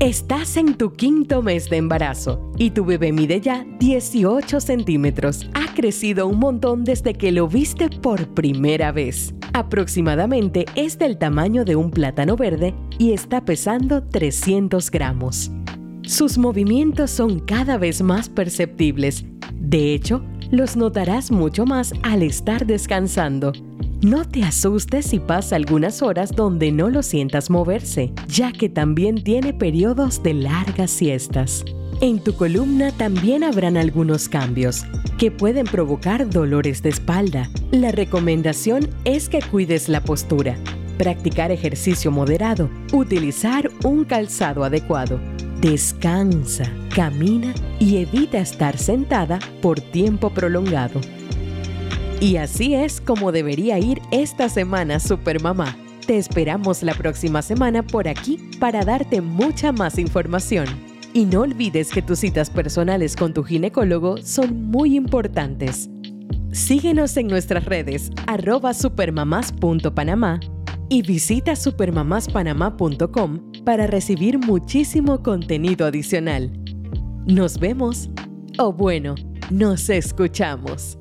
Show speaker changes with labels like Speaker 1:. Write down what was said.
Speaker 1: Estás en tu quinto mes de embarazo y tu bebé mide ya 18 centímetros. Ha crecido un montón desde que lo viste por primera vez. Aproximadamente es del tamaño de un plátano verde y está pesando 300 gramos. Sus movimientos son cada vez más perceptibles. De hecho, los notarás mucho más al estar descansando. No te asustes si pasa algunas horas donde no lo sientas moverse, ya que también tiene periodos de largas siestas. En tu columna también habrán algunos cambios que pueden provocar dolores de espalda. La recomendación es que cuides la postura, practicar ejercicio moderado, utilizar un calzado adecuado. Descansa, camina y evita estar sentada por tiempo prolongado. Y así es como debería ir esta semana Supermamá. Te esperamos la próxima semana por aquí para darte mucha más información. Y no olvides que tus citas personales con tu ginecólogo son muy importantes. Síguenos en nuestras redes arroba supermamás.panamá y visita supermamáspanamá.com para recibir muchísimo contenido adicional. Nos vemos, o bueno, nos escuchamos.